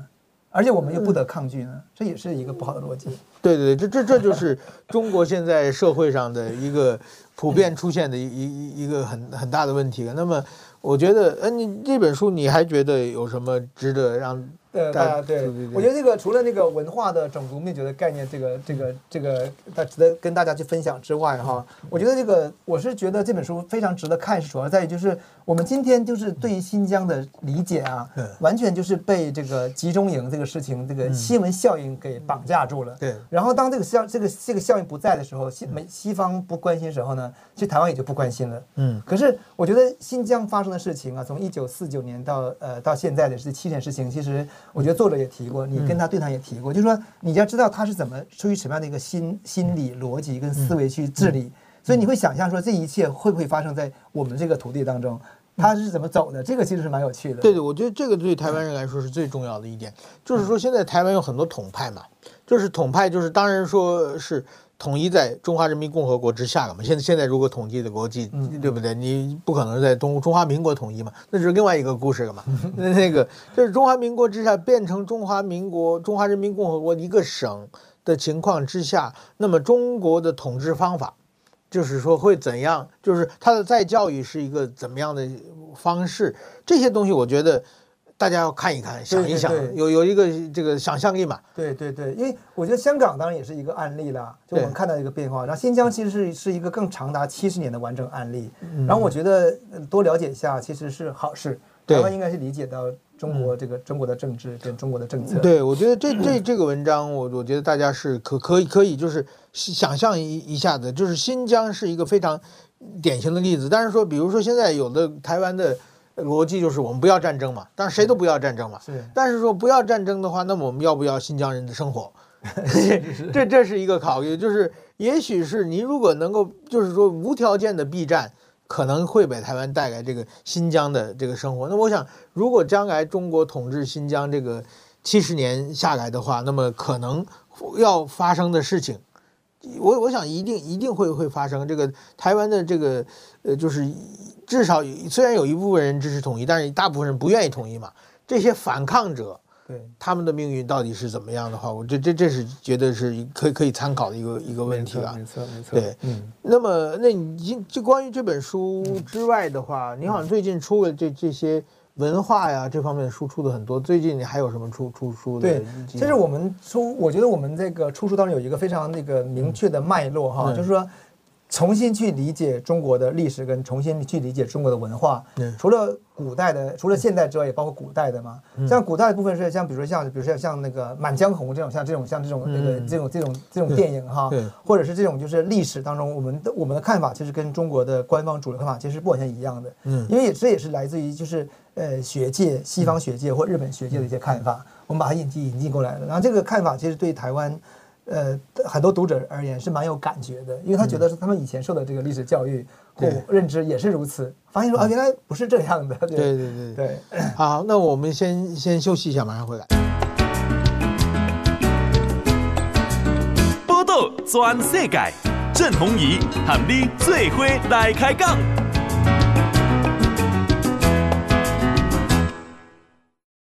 而且我们又不得抗拒呢，嗯、这也是一个不好的逻辑。对对对，这这这就是中国现在社会上的一个普遍出现的一一一个很很大的问题了。那么，我觉得，呃，你这本书你还觉得有什么值得让？呃，大家对，我觉得这个除了那个文化的种族灭绝的概念，这个这个这个，它值得跟大家去分享之外，哈，我觉得这个我是觉得这本书非常值得看，是主要在于就是我们今天就是对于新疆的理解啊，完全就是被这个集中营这个事情这个新闻效应给绑架住了。对。然后当这个效这个这个效应不在的时候，西美西方不关心的时候呢，其实台湾也就不关心了。嗯。可是我觉得新疆发生的事情啊，从一九四九年到呃到现在的这七年事情，其实。我觉得作者也提过，你跟他对谈也提过，就是说你要知道他是怎么出于什么样的一个心心理逻辑跟思维去治理，所以你会想象说这一切会不会发生在我们这个土地当中，他是怎么走的？这个其实是蛮有趣的。对对，我觉得这个对台湾人来说是最重要的一点，就是说现在台湾有很多统派嘛，就是统派就是当然说是。统一在中华人民共和国之下了嘛？现在现在如果统计的国际，对不对？你不可能在中中华民国统一嘛？那是另外一个故事了嘛？那那个就是中华民国之下变成中华民国中华人民共和国一个省的情况之下，那么中国的统治方法，就是说会怎样？就是他的再教育是一个怎么样的方式？这些东西我觉得。大家要看一看，想一想，对对对，有有一个这个想象力嘛？对对对，因为我觉得香港当然也是一个案例了，就我们看到一个变化。然后新疆其实是是一个更长达七十年的完整案例。然后我觉得多了解一下其实是好事。台湾应该是理解到中国这个中国的政治跟中国的政策。对，我觉得这这这个文章，我我觉得大家是可可以可以就是想象一一下子，就是新疆是一个非常典型的例子。但是说，比如说现在有的台湾的。逻辑就是我们不要战争嘛，但是谁都不要战争嘛。是，但是说不要战争的话，那么我们要不要新疆人的生活？这这是一个考虑，就是也许是你如果能够，就是说无条件的避战，可能会给台湾带来这个新疆的这个生活。那我想，如果将来中国统治新疆这个七十年下来的话，那么可能要发生的事情，我我想一定一定会会发生。这个台湾的这个呃，就是。至少虽然有一部分人支持统一，但是大部分人不愿意统一嘛。这些反抗者，对他们的命运到底是怎么样的话，我这这这是觉得是可以可以参考的一个一个问题了。没错没错。对，嗯。那么，那你就关于这本书之外的话，你好像最近出了这这些文化呀这方面的书出的很多。最近你还有什么出出书的？对，其实我们出，我觉得我们这个出书当中有一个非常那个明确的脉络哈，就是说。重新去理解中国的历史，跟重新去理解中国的文化。除了古代的，除了现代之外，也包括古代的嘛。像古代的部分是像，比如说像，比如说像那个《满江红》这种，像这种像这种那个这种这种这种电影哈，或者是这种就是历史当中，我们的我们的看法其实跟中国的官方主流看法其实不完全一样的。嗯，因为也这也是来自于就是呃学界西方学界或日本学界的一些看法，我们把它引进引进过来了。然后这个看法其实对台湾。呃，很多读者而言是蛮有感觉的，因为他觉得是他们以前受的这个历史教育或认知也是如此，发现说啊，原来不是这样的。对对对对，对。好，那我们先先休息一下，马上回来。报道全世界，郑弘仪喊你最伙来开讲。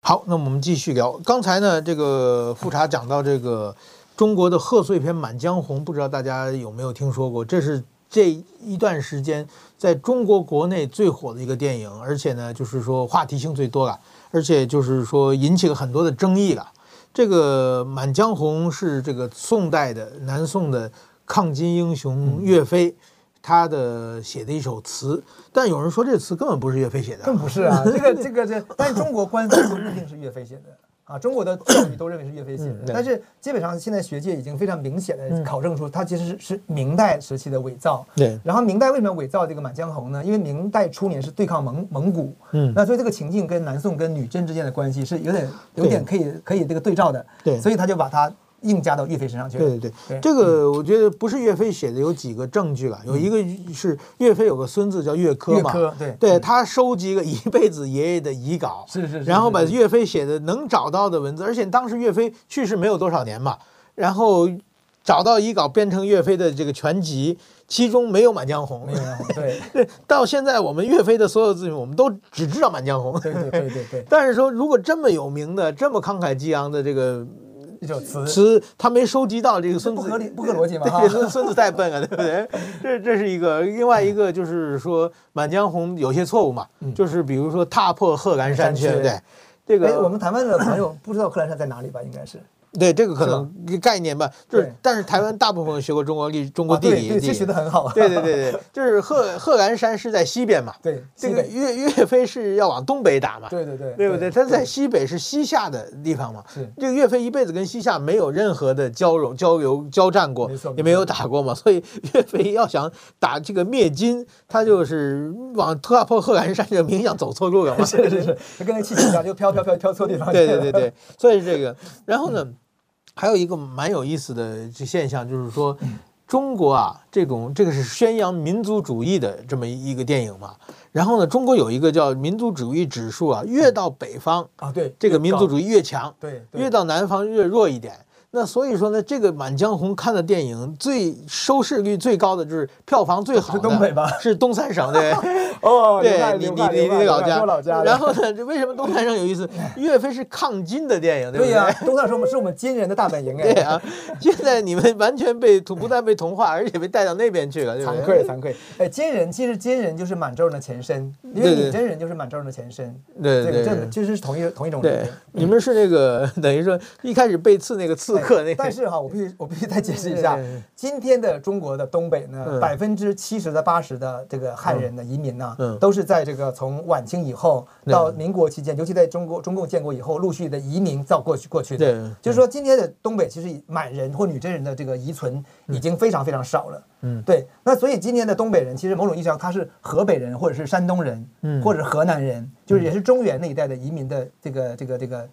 好，那我们继续聊。刚才呢，这个富察讲到这个。中国的贺岁片《满江红》，不知道大家有没有听说过？这是这一段时间在中国国内最火的一个电影，而且呢，就是说话题性最多了，而且就是说引起了很多的争议了。这个《满江红》是这个宋代的南宋的抗金英雄岳飞他的写的一首词，但有人说这词根本不是岳飞写的，更不是啊，这个这个这，但中国官方都认定是岳飞写的。啊，中国的教育都认为是岳飞写的，但是基本上现在学界已经非常明显的考证出，它其实是是明代时期的伪造。对。然后明代为什么要伪造这个《满江红》呢？因为明代初年是对抗蒙蒙古，嗯，那所以这个情境跟南宋跟女真之间的关系是有点有点可以可以这个对照的。对。所以他就把它。硬加到岳飞身上去了。对对对，这个我觉得不是岳飞写的，有几个证据了。有一个是岳飞有个孙子叫岳珂嘛，对对，他收集了一辈子爷爷的遗稿，是是，然后把岳飞写的能找到的文字，而且当时岳飞去世没有多少年嘛，然后找到遗稿编成岳飞的这个全集，其中没有《满江红》。没有《对。到现在我们岳飞的所有资讯，我们都只知道《满江红》。对对对对对。但是说，如果这么有名的、这么慷慨激昂的这个。一首词词，他没收集到这个孙子，不合理，不合逻辑嘛？对，孙孙子太笨了，对不对？这这是一个，另外一个就是说《满江红》有些错误嘛，就是比如说踏破贺兰山缺，对，这个我们台湾的朋友不知道贺兰山在哪里吧？应该是。对这个可能概念吧，就是但是台湾大部分学过中国历、中国地理，对，学得很好。对对对对，就是贺贺兰山是在西边嘛，对，这个岳岳飞是要往东北打嘛，对对对，对不对？他在西北是西夏的地方嘛，是。这个岳飞一辈子跟西夏没有任何的交融、交流、交战过，也没有打过嘛，所以岳飞要想打这个灭金，他就是往突破贺兰山这个明显走错路了嘛，是是是，他跟那气球一样，就飘飘飘飘错地方。对对对对，所以这个，然后呢？还有一个蛮有意思的这现象，就是说，中国啊，这种这个是宣扬民族主义的这么一个电影嘛。然后呢，中国有一个叫民族主义指数啊，越到北方啊，对，这个民族主义越强，对，越到南方越弱一点。那所以说呢，这个《满江红》看的电影最收视率最高的就是票房最好的是东北吧？是东三省对。哦，对你你你你老家老家。然后呢，这为什么东三省有意思？岳飞是抗金的电影，对不对？对呀，东三省是我们金人的大本营哎。对啊，现在你们完全被不但被同化，而且被带到那边去了，惭愧惭愧。哎，金人其实金人就是满洲人的前身，因为你真人就是满洲人的前身。对对，这个其实是同一同一种人。对，你们是那个等于说一开始被刺那个刺客那。但是哈。我必须，我必须再解释一下，今天的中国的东北呢，百分之七十到八十的这个汉人的移民呢，都是在这个从晚清以后到民国期间，尤其在中国中共建国以后，陆续的移民造过去过去的。就是说，今天的东北其实满人或女真人的这个遗存已经非常非常少了。嗯，对。那所以今天的东北人，其实某种意义上他是河北人，或者是山东人，嗯，或者是河南人，就是也是中原那一带的移民的这个这个这个。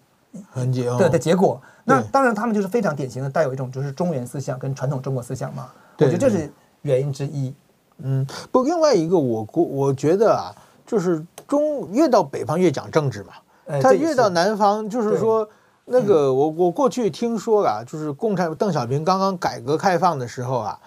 很结对的结果，那当然他们就是非常典型的带有一种就是中原思想跟传统中国思想嘛，我觉得这是原因之一。嗯，不，另外一个我我我觉得啊，就是中越到北方越讲政治嘛，他越到南方就是说那个我我过去听说啊，就是共产邓小平刚刚改革开放的时候啊，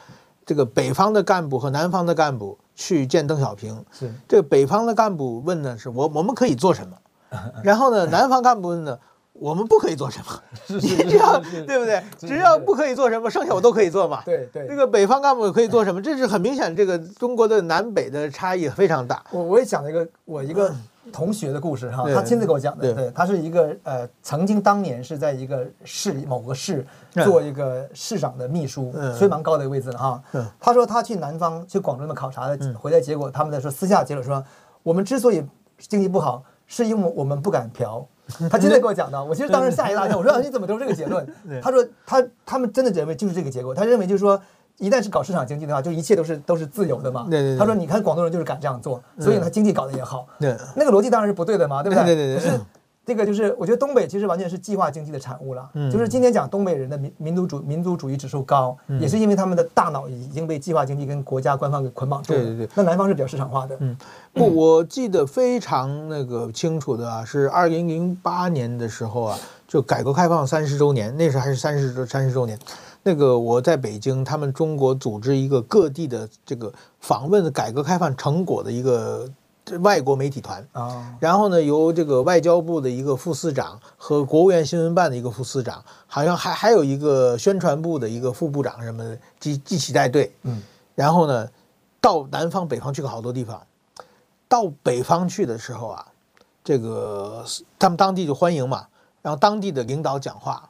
这个北方的干部和南方的干部去见邓小平，是。这个北方的干部问的是我我们可以做什么，然后呢，南方干部问呢。我们不可以做什么，你只要对不对？只要不可以做什么，剩下我都可以做嘛。对对，这个北方干部可以做什么？这是很明显，这个中国的南北的差异非常大。我我也讲了一个我一个 同学的故事哈，他亲自给我讲的。对，他是一个呃，曾经当年是在一个市某个市做一个市长的秘书，所以蛮高的一个位置了哈。他说他去南方去广州的考察的，回来结果他们在说私下结果说，我们之所以经济不好，是因为我们不敢嫖。他今天跟我讲的，我其实当时吓一大跳。我说：“你怎么得出这个结论？”他说：“他他们真的认为就是这个结果。他认为就是说，一旦是搞市场经济的话，就一切都是都是自由的嘛。”他说：“你看广东人就是敢这样做，所以他经济搞得也好。”那个逻辑当然是不对的嘛，对不对？对对对。这个就是，我觉得东北其实完全是计划经济的产物了。就是今天讲东北人的民民族主民族主义指数高，也是因为他们的大脑已经被计划经济跟国家官方给捆绑住了。对对对。那南方是比较市场化的。嗯。不，我记得非常那个清楚的啊，是二零零八年的时候啊，就改革开放三十周年，那时候还是三十周三十周年，那个我在北京，他们中国组织一个各地的这个访问改革开放成果的一个外国媒体团。啊，然后呢，由这个外交部的一个副司长和国务院新闻办的一个副司长，好像还还有一个宣传部的一个副部长什么的，一一起带队，嗯，然后呢，到南方北方去过好多地方。到北方去的时候啊，这个他们当地就欢迎嘛，然后当地的领导讲话，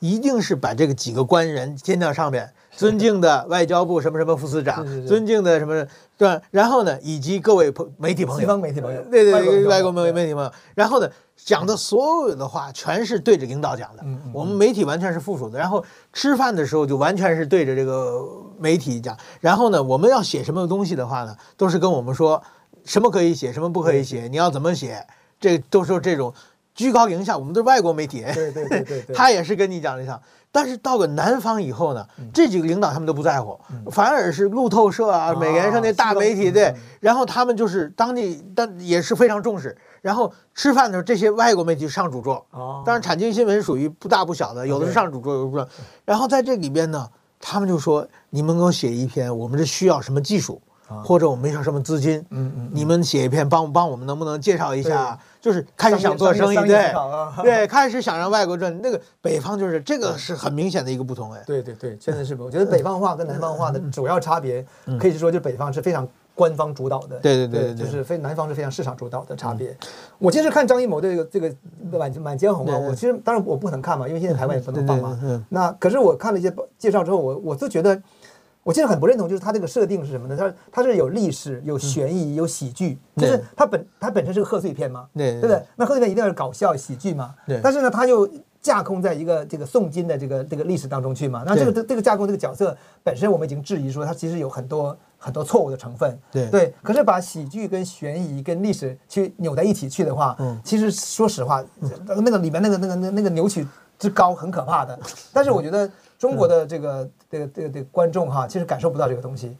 一定是把这个几个官人先到上面，尊敬的外交部什么什么副司长，尊敬的什么对，然后呢，以及各位朋媒体朋友，西方媒体朋友，对对对，外国媒媒体朋友，然后呢，讲的所有的话全是对着领导讲的，我们媒体完全是附属的，然后吃饭的时候就完全是对着这个媒体讲，然后呢，我们要写什么东西的话呢，都是跟我们说。什么可以写，什么不可以写？你要怎么写？这都是这种居高临下，我们都是外国媒体，对对对对，他也是跟你讲一下，但是到了南方以后呢，这几个领导他们都不在乎，反而是路透社啊、美联社那大媒体对，然后他们就是当地但也是非常重视。然后吃饭的时候，这些外国媒体上主桌，当然产经新闻属于不大不小的，有的是上主桌，有的不上。然后在这里边呢，他们就说：“你们给我写一篇，我们这需要什么技术，或者我们需要什么资金？嗯嗯，你们写一篇，帮帮我们，能不能介绍一下？”就是开始想做生意，对对，开始想让外国赚。那个北方就是这个是很明显的一个不同，哎，对对对，真的是。我觉得北方话跟南方话的主要差别，可以说就北方是非常。官方主导的，对对对，就是非南方是非常市场主导的差别。我其实看张艺谋这个这个《满满江红》啊，我其实当然我不能看嘛，因为现在台湾也不能放嘛。那可是我看了一些介绍之后，我我就觉得，我其实很不认同，就是它这个设定是什么呢？他他是有历史、有悬疑、有喜剧，就是它本它本身是个贺岁片嘛，对不对？那贺岁片一定要是搞笑喜剧嘛，但是呢，它又架空在一个这个宋金的这个这个历史当中去嘛。那这个这个架空这个角色本身，我们已经质疑说他其实有很多。很多错误的成分，对对，可是把喜剧跟悬疑跟历史去扭在一起去的话，嗯，其实说实话，那个里面那个那个那那个扭曲之高很可怕的。但是我觉得中国的这个这个这个这个观众哈，其实感受不到这个东西，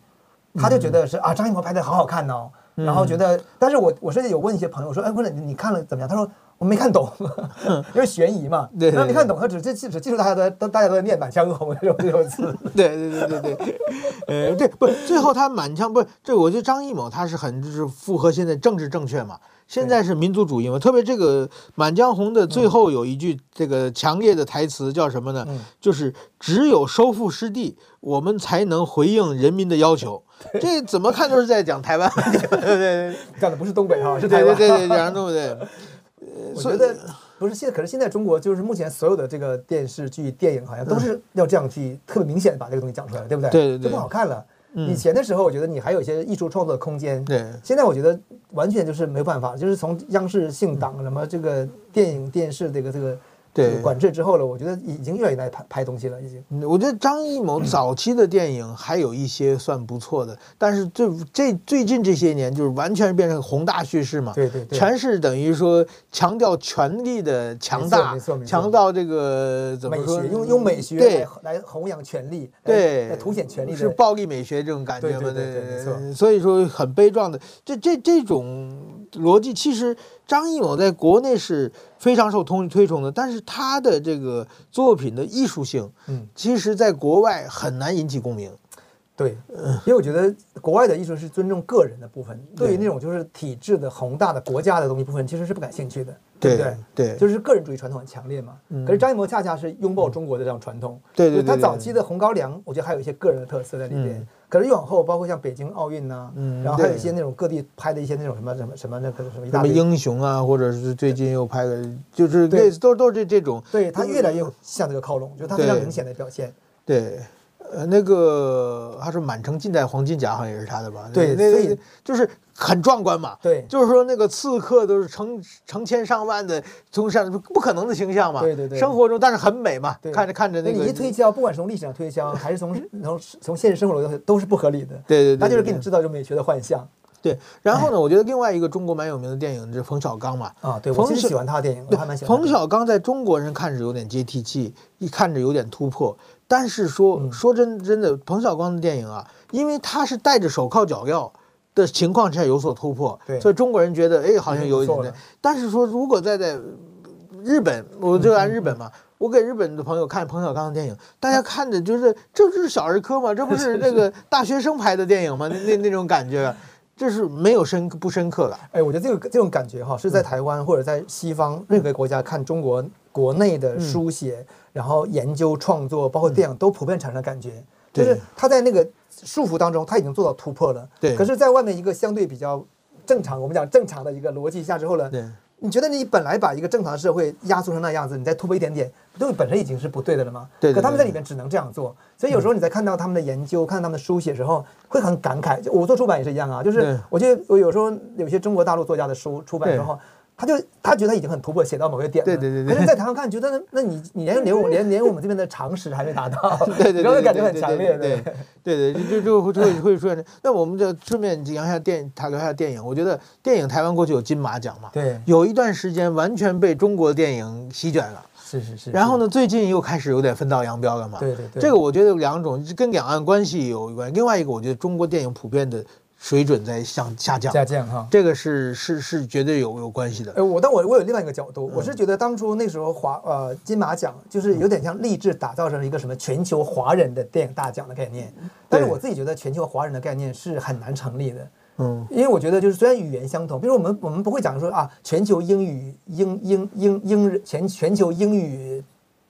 他就觉得是啊，张艺谋拍的好好看哦，然后觉得，但是我我甚至有问一些朋友说，哎，问了你看了怎么样？他说。我没看懂，因为悬疑嘛。对，那没看懂，他只只只记住大家都都大家都在念《满江红》这种这种词。对对对对对，呃，对，不，最后他满腔不是这，我觉得张艺谋他是很就是符合现在政治正确嘛。现在是民族主义嘛，特别这个《满江红》的最后有一句这个强烈的台词叫什么呢？就是只有收复失地，我们才能回应人民的要求。这怎么看都是在讲台湾，对对对，讲的不是东北哈，是台湾，对对对，讲的东北对。我觉得不是现在，可是现在中国就是目前所有的这个电视剧、电影，好像都是要这样去特别明显的把这个东西讲出来，对不对？对对对，就不好看了。以前的时候，我觉得你还有一些艺术创作的空间。对，现在我觉得完全就是没办法，就是从央视姓党什么这个电影、电视这个这个。对，管制之后了，我觉得已经愿意来越难拍拍东西了。已经，我觉得张艺谋早期的电影还有一些算不错的，但是这这最近这些年就是完全变成宏大叙事嘛，对对对，全是等于说强调权力的强大，强调这个怎么说？用用美学来来弘扬权力，对，来凸显权力是暴力美学这种感觉嘛？对对对，没错。所以说很悲壮的，这这这种逻辑其实。张艺谋在国内是非常受推推崇的，但是他的这个作品的艺术性，嗯，其实在国外很难引起共鸣。对，因为我觉得国外的艺术是尊重个人的部分，对于那种就是体制的宏大的国家的东西部分，其实是不感兴趣的，对不对？对，就是个人主义传统很强烈嘛。可是张艺谋恰恰是拥抱中国的这种传统，对对。他早期的《红高粱》，我觉得还有一些个人的特色在里边。可是越往后，包括像北京奥运呐，然后还有一些那种各地拍的一些那种什么什么什么那个什么什么英雄啊，或者是最近又拍的，就是类似都都是这这种。对，他越来越向这个靠拢，就是他非常明显的表现。对，呃，那个他说满城尽带黄金甲，好像也是他的吧？对，那个就是。很壮观嘛？对，就是说那个刺客都是成成千上万的，从上不可能的形象嘛。对对对。生活中，但是很美嘛，看着看着那个。你一推销，不管是从历史上推销，还是从从 从现实生活中，都是不合理的。对对对。他就是给你制造这种美学的幻象。对。然后呢，我觉得另外一个中国蛮有名的电影就是冯小刚嘛。啊，对，我其实喜欢他的电影，我还蛮喜欢。冯小刚在中国人看着有点接地气，一看着有点突破，但是说说真真的，彭小刚的电影啊，因为他是戴着手铐脚镣。的情况下有所突破，所以中国人觉得哎，好像有一点。但是说如果再在日本，我就按日本嘛，我给日本的朋友看彭小刚的电影，大家看的就是这就是小儿科吗，这不是那个大学生拍的电影吗？那那那种感觉，这是没有深不深刻的。哎，我觉得这个这种感觉哈，是在台湾或者在西方任何国家看中国国内的书写，然后研究创作，包括电影都普遍产生的感觉，就是他在那个。束缚当中，他已经做到突破了。对。可是，在外面一个相对比较正常，我们讲正常的一个逻辑下之后呢，对。你觉得你本来把一个正常的社会压缩成那样子，你再突破一点点，东西本身已经是不对的了吗？对。可他们在里面只能这样做，所以有时候你在看到他们的研究、看到他们的书写时候，会很感慨。就我做出版也是一样啊，就是我觉得我有时候有些中国大陆作家的书出版之后。他就他觉得他已经很突破，写到某个点了。对对对。可是，在台湾看，觉得那那你你连连我连连我们这边的常识还没达到。对对对。然后 感觉很强烈。对对对，就就会会会出现。那我们就顺便讲一下电，他聊一下电影。我觉得电影台湾过去有金马奖嘛。对。有一段时间完全被中国电影席卷了。是是是。然后呢，最近又开始有点分道扬镳了嘛。对对对。这个我觉得有两种跟两岸关系有关，另外一个我觉得中国电影普遍的。水准在向下降，下降哈，这个是是是绝对有有关系的。呃，我但我我有另外一个角度，我是觉得当初那时候华呃金马奖就是有点像励志打造成一个什么全球华人的电影大奖的概念，但是我自己觉得全球华人的概念是很难成立的。嗯，因为我觉得就是虽然语言相同，比如我们我们不会讲说啊全球英语英英英英全全球英语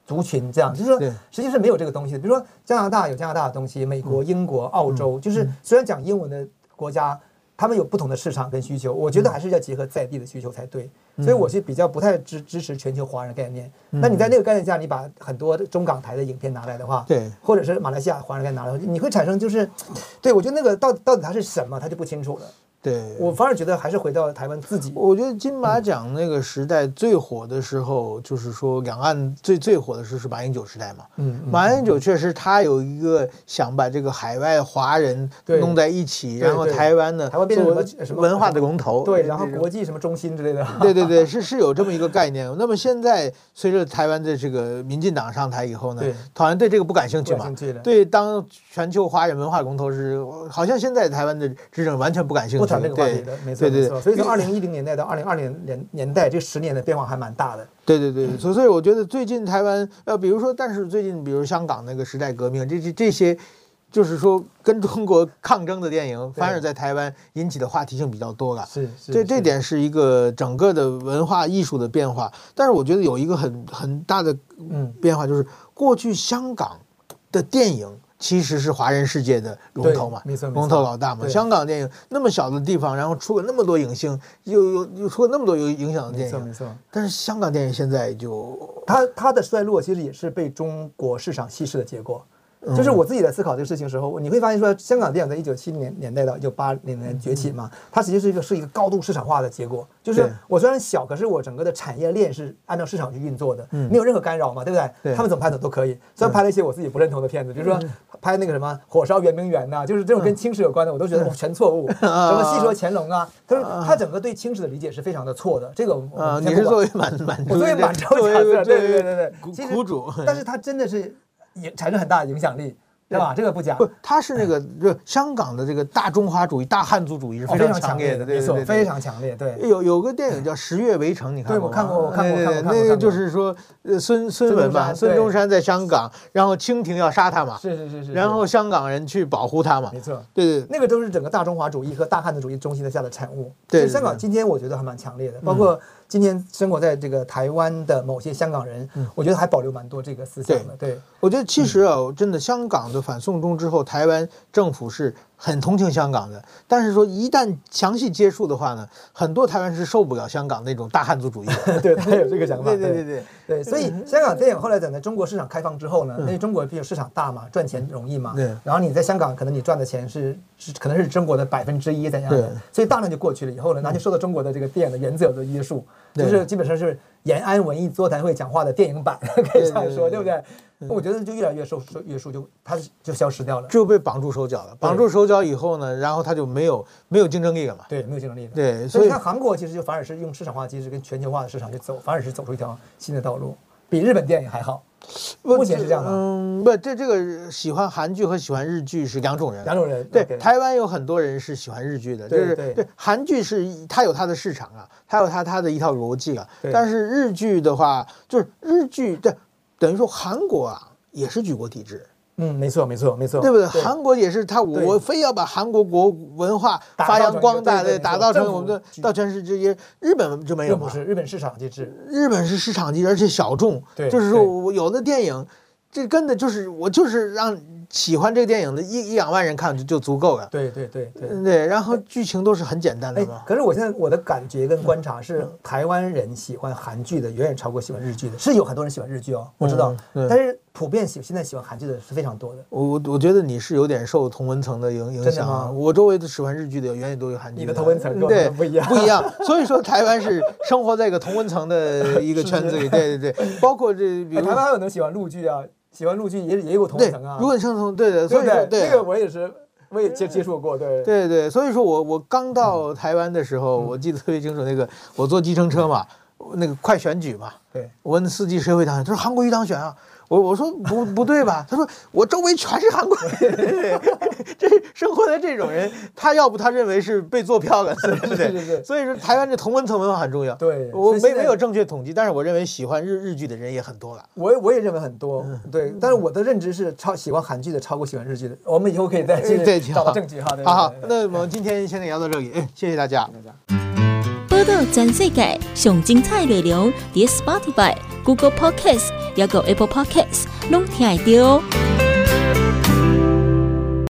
族群这样，就是说实际是没有这个东西的。比如说加拿大有加拿大的东西，美国、英国、澳洲，就是虽然讲英文的。国家他们有不同的市场跟需求，我觉得还是要结合在地的需求才对。所以我是比较不太支支持全球华人概念。那你在那个概念下，你把很多中港台的影片拿来的话，对，或者是马来西亚华人概念拿来，你会产生就是，对，我觉得那个到底到底它是什么，它就不清楚了。对，我反而觉得还是回到台湾自己。我觉得金马奖那个时代最火的时候，就是说两岸最最火的时候是马英九时代嘛。嗯，马英九确实他有一个想把这个海外华人弄在一起，然后台湾呢，台湾变成什么文化的龙头。对，然后国际什么中心之类的。对对对，是是有这么一个概念。那么现在随着台湾的这个民进党上台以后呢，好像对这个不感兴趣嘛。对，当全球华人文化龙头是，好像现在台湾的执政完全不感兴趣。这个话题的，没错没错。所以从二零一零年代到二零二零年年代，这十年的变化还蛮大的。对对对，所所以我觉得最近台湾呃，比如说，但是最近比如香港那个时代革命，这这这些，就是说跟中国抗争的电影，反而在台湾引起的话题性比较多了。是是。这这点是一个整个的文化艺术的变化。但是我觉得有一个很很大的嗯变化，就是过去香港的电影。其实是华人世界的龙头嘛，龙头老大嘛。香港电影那么小的地方，然后出了那么多影星，又又又出了那么多有影响的电影，没错。但是香港电影现在就，它它的衰落其实也是被中国市场稀释的结果。就是我自己在思考这个事情的时候，你会发现说，香港电影在一九七零年年代到一九八零年崛起嘛，它实际是一个是一个高度市场化的结果。就是我虽然小，可是我整个的产业链是按照市场去运作的，没有任何干扰嘛，对不对？他们怎么拍的都可以。虽然拍了一些我自己不认同的片子，比如说拍那个什么《火烧圆明园》呐，就是这种跟清史有关的，我都觉得全错误。什么戏说乾隆啊，他说他整个对清史的理解是非常的错的。这个啊，你是作为满满，我作为满洲角色，对对对对对，苦主。但是他真的是也产生很大的影响力。对吧？这个不假。不，他是那个，就香港的这个大中华主义、大汉族主义是非常强烈的，对对对，非常强烈。对，有有个电影叫《十月围城》，你看过吗？对，我看过，我看过，看过。那个就是说，呃，孙孙文嘛，孙中山在香港，然后清廷要杀他嘛，是是是是，然后香港人去保护他嘛，没错，对对，那个都是整个大中华主义和大汉族主义中心的下的产物。对，香港今天我觉得还蛮强烈的，包括。今天生活在这个台湾的某些香港人，我觉得还保留蛮多这个思想的。对，我觉得其实啊，真的香港的反送中之后，台湾政府是很同情香港的。但是说一旦详细接触的话呢，很多台湾是受不了香港那种大汉族主义的。对，他有这个想法。对对对对对。所以香港电影后来等在中国市场开放之后呢，因为中国毕竟市场大嘛，赚钱容易嘛。对。然后你在香港，可能你赚的钱是是可能是中国的百分之一怎样的，所以大量就过去了以后呢，那就受到中国的这个电影的原则的约束。就是基本上是延安文艺座谈会讲话的电影版，可以这样说，对不对？我觉得就越来越受受约束，就它就消失掉了，就被绑住手脚了。绑住手脚以后呢，然后它就没有没有竞争力了嘛？对，没有竞争力了。对，所以看韩国其实就反而是用市场化机制跟全球化的市场去走，反而是走出一条新的道路，比日本电影还好。目前是这样的，嗯，不，这这个喜欢韩剧和喜欢日剧是两种人，两种人。对，台湾有很多人是喜欢日剧的，就是对韩剧是它有它的市场啊，它有它它的一套逻辑啊。但是日剧的话，就是日剧对，等于说韩国啊也是举国体制。嗯，没错，没错，没错，对不对？韩国也是他，我非要把韩国国文化发扬光大，对，打造成我们的到全世界。日本就没有，不是日本市场机制，日本是市场机制，而且小众，对，就是说我有的电影，这跟的就是我就是让。喜欢这个电影的一一两万人看就就足够了。对对对对对，然后剧情都是很简单的嘛。可是我现在我的感觉跟观察是，台湾人喜欢韩剧的远远超过喜欢日剧的。是有很多人喜欢日剧哦，我知道。但是普遍喜现在喜欢韩剧的是非常多的。我我觉得你是有点受同文层的影影响啊。我周围的喜欢日剧的远远都有韩剧。你的同文层对不一样不一样。所以说台湾是生活在一个同文层的 一个圈子里。对对对，包括这比如台湾还有人喜欢陆剧啊。喜欢陆剧也也有同层啊，如果你上同，对的，对对？对，这个我也是，我也接接触过，对。对对，所以说我我刚到台湾的时候，我记得特别清楚，那个我坐计程车嘛，那个快选举嘛，对，我问司机谁会当选，他说韩国瑜当选啊。我我说不不对吧？他说我周围全是韩国人，这生活在这种人，他要不他认为是被做票了，对不对？所以说台湾这同文层文化很重要。对，我没没有正确统计，但是我认为喜欢日日剧的人也很多了。我我也认为很多，对。但是我的认知是超喜欢韩剧的超过喜欢日剧的。我们以后可以再继续找到证据哈。好好，那我们今天先聊到这里，谢谢大家。报道全世界上精彩内容，伫 Spotify、Google Podcasts。还有 Apple Podcasts，拢听得到。